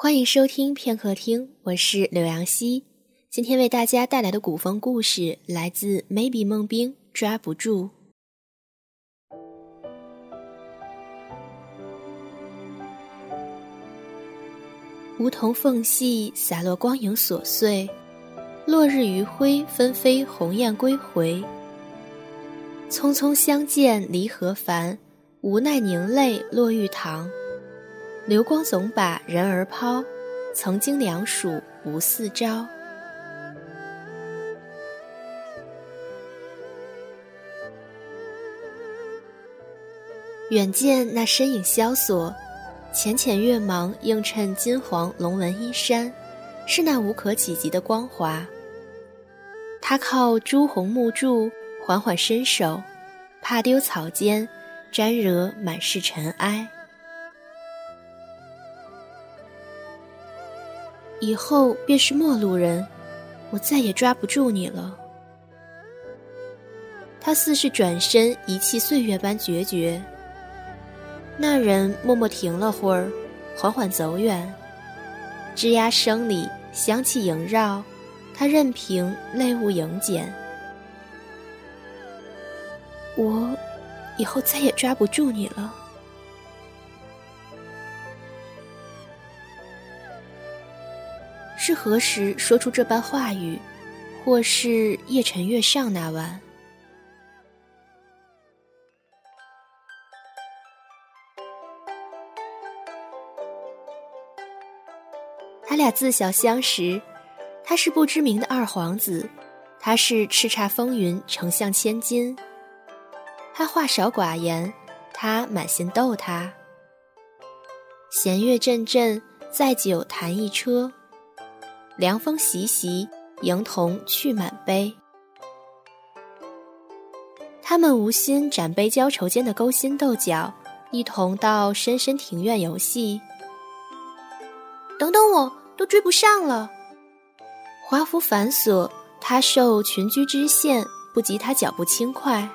欢迎收听片刻听，我是柳阳溪。今天为大家带来的古风故事来自《Maybe 梦冰抓不住》。梧桐缝隙洒落光影琐碎，落日余晖纷飞，鸿雁归回。匆匆相见离合烦，无奈凝泪落玉堂。流光总把人儿抛，曾经两属无似招。远见那身影萧索，浅浅月芒映衬金黄龙纹衣衫，是那无可企及的光华。他靠朱红木柱，缓缓伸手，怕丢草尖，沾惹满是尘埃。以后便是陌路人，我再也抓不住你了。他似是转身遗弃岁月般决绝。那人默默停了会儿，缓缓走远。枝桠声里香气萦绕，他任凭泪雾盈减。我以后再也抓不住你了。是何时说出这般话语？或是夜沉月上那晚？他俩自小相识，他是不知名的二皇子，他是叱咤风云、丞相千金。他话少寡言，他满心逗他。弦乐阵阵，载酒弹一车。凉风习习，迎童去满杯。他们无心展杯浇愁间的勾心斗角，一同到深深庭院游戏。等等我，都追不上了。华服繁琐，他受群居之限，不及他脚步轻快。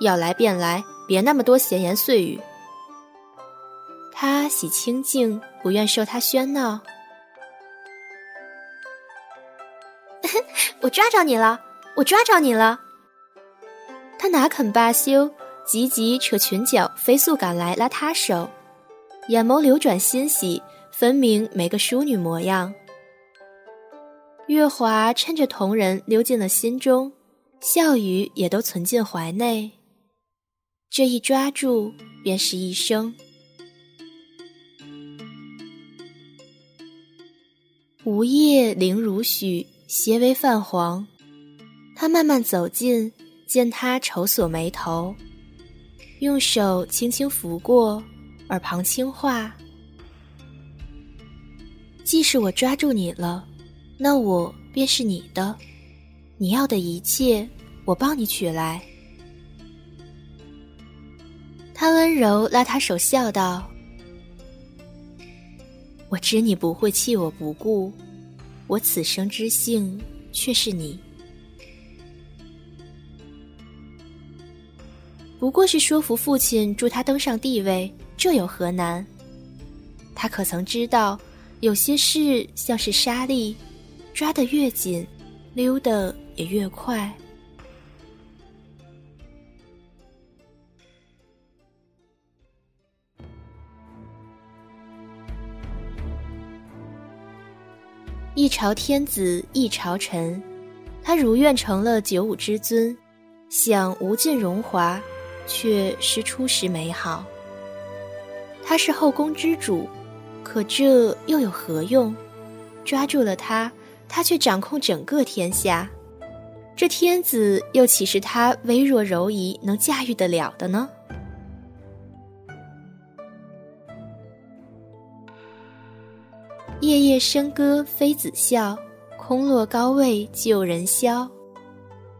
要来便来，别那么多闲言碎语。他喜清静，不愿受他喧闹。我抓着你了！我抓着你了！他哪肯罢休，急急扯裙角，飞速赶来拉他手，眼眸流转欣喜，分明没个淑女模样。月华趁着同人溜进了心中，笑语也都存进怀内。这一抓住，便是一生。午夜零如许。斜为泛黄，他慢慢走近，见他愁锁眉头，用手轻轻拂过，耳旁轻话：“既是我抓住你了，那我便是你的，你要的一切，我帮你取来。”他温柔拉他手，笑道：“我知你不会弃我不顾。”我此生之幸，却是你。不过是说服父亲助他登上帝位，这有何难？他可曾知道，有些事像是沙粒，抓得越紧，溜得也越快。一朝天子一朝臣，他如愿成了九五之尊，享无尽荣华，却失初时美好。他是后宫之主，可这又有何用？抓住了他，他却掌控整个天下，这天子又岂是他微弱柔仪能驾驭得了的呢？夜夜笙歌妃子笑，空落高位旧人消。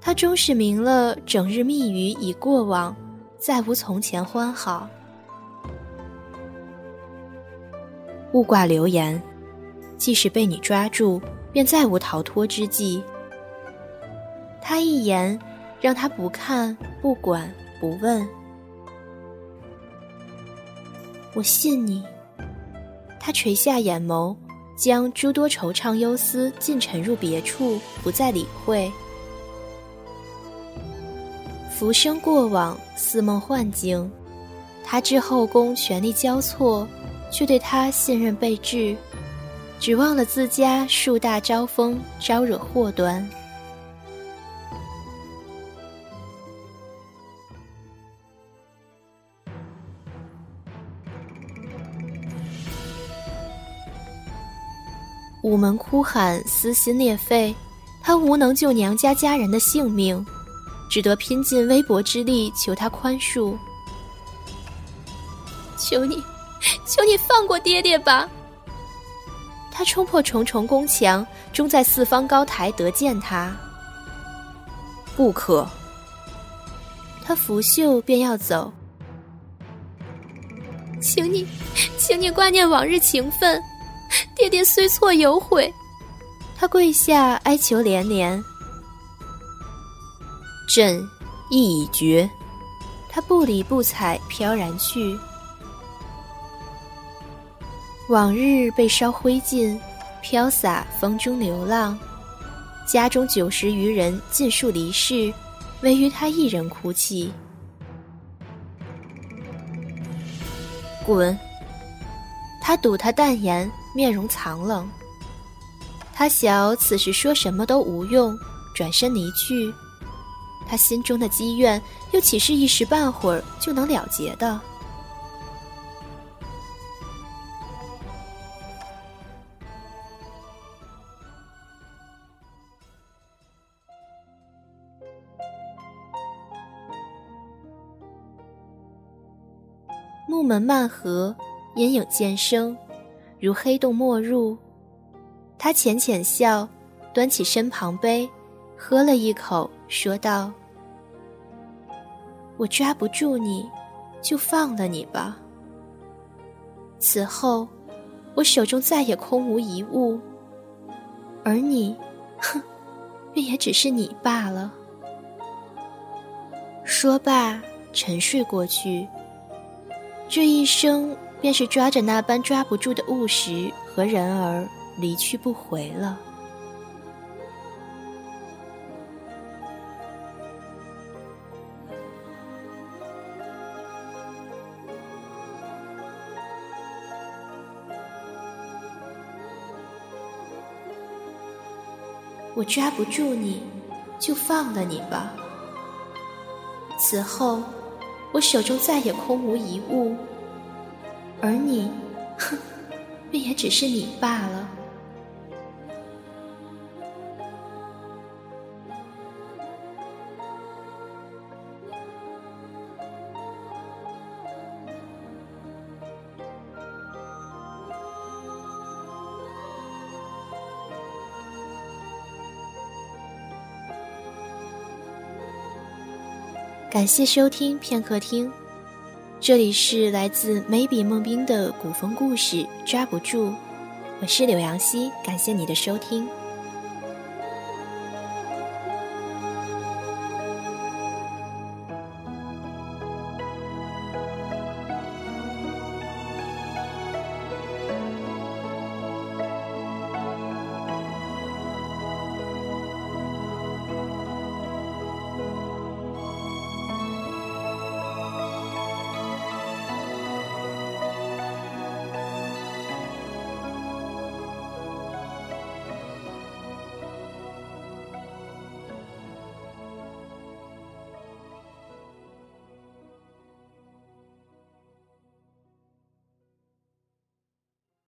他终是明了，整日密语已过往，再无从前欢好。勿挂流言，即使被你抓住，便再无逃脱之计。他一言，让他不看、不管、不问。我信你。他垂下眼眸，将诸多惆怅忧思尽沉入别处，不再理会。浮生过往，似梦幻境。他知后宫权力交错，却对他信任备至，只忘了自家树大招风，招惹祸端。午门哭喊，撕心裂肺，他无能救娘家家人的性命。只得拼尽微薄之力求他宽恕。求你，求你放过爹爹吧！他冲破重重宫墙，终在四方高台得见他。不可！他拂袖便要走。请你，请你挂念往日情分。爹爹虽错有悔。他跪下哀求连连。朕意已决，他不理不睬，飘然去。往日被烧灰烬，飘洒风中流浪。家中九十余人尽数离世，唯余他一人哭泣。滚！他赌他淡言，面容藏冷。他晓此时说什么都无用，转身离去。他心中的积怨，又岂是一时半会儿就能了结的？木门漫合，阴影渐生，如黑洞没入。他浅浅笑，端起身旁杯，喝了一口。说道：“我抓不住你，就放了你吧。此后，我手中再也空无一物，而你，哼，便也只是你罢了。”说罢，沉睡过去。这一生，便是抓着那般抓不住的物时和人儿，离去不回了。我抓不住你，就放了你吧。此后，我手中再也空无一物，而你，哼，便也只是你罢了。感谢收听片刻听，这里是来自眉笔梦冰的古风故事《抓不住》，我是柳阳溪，感谢你的收听。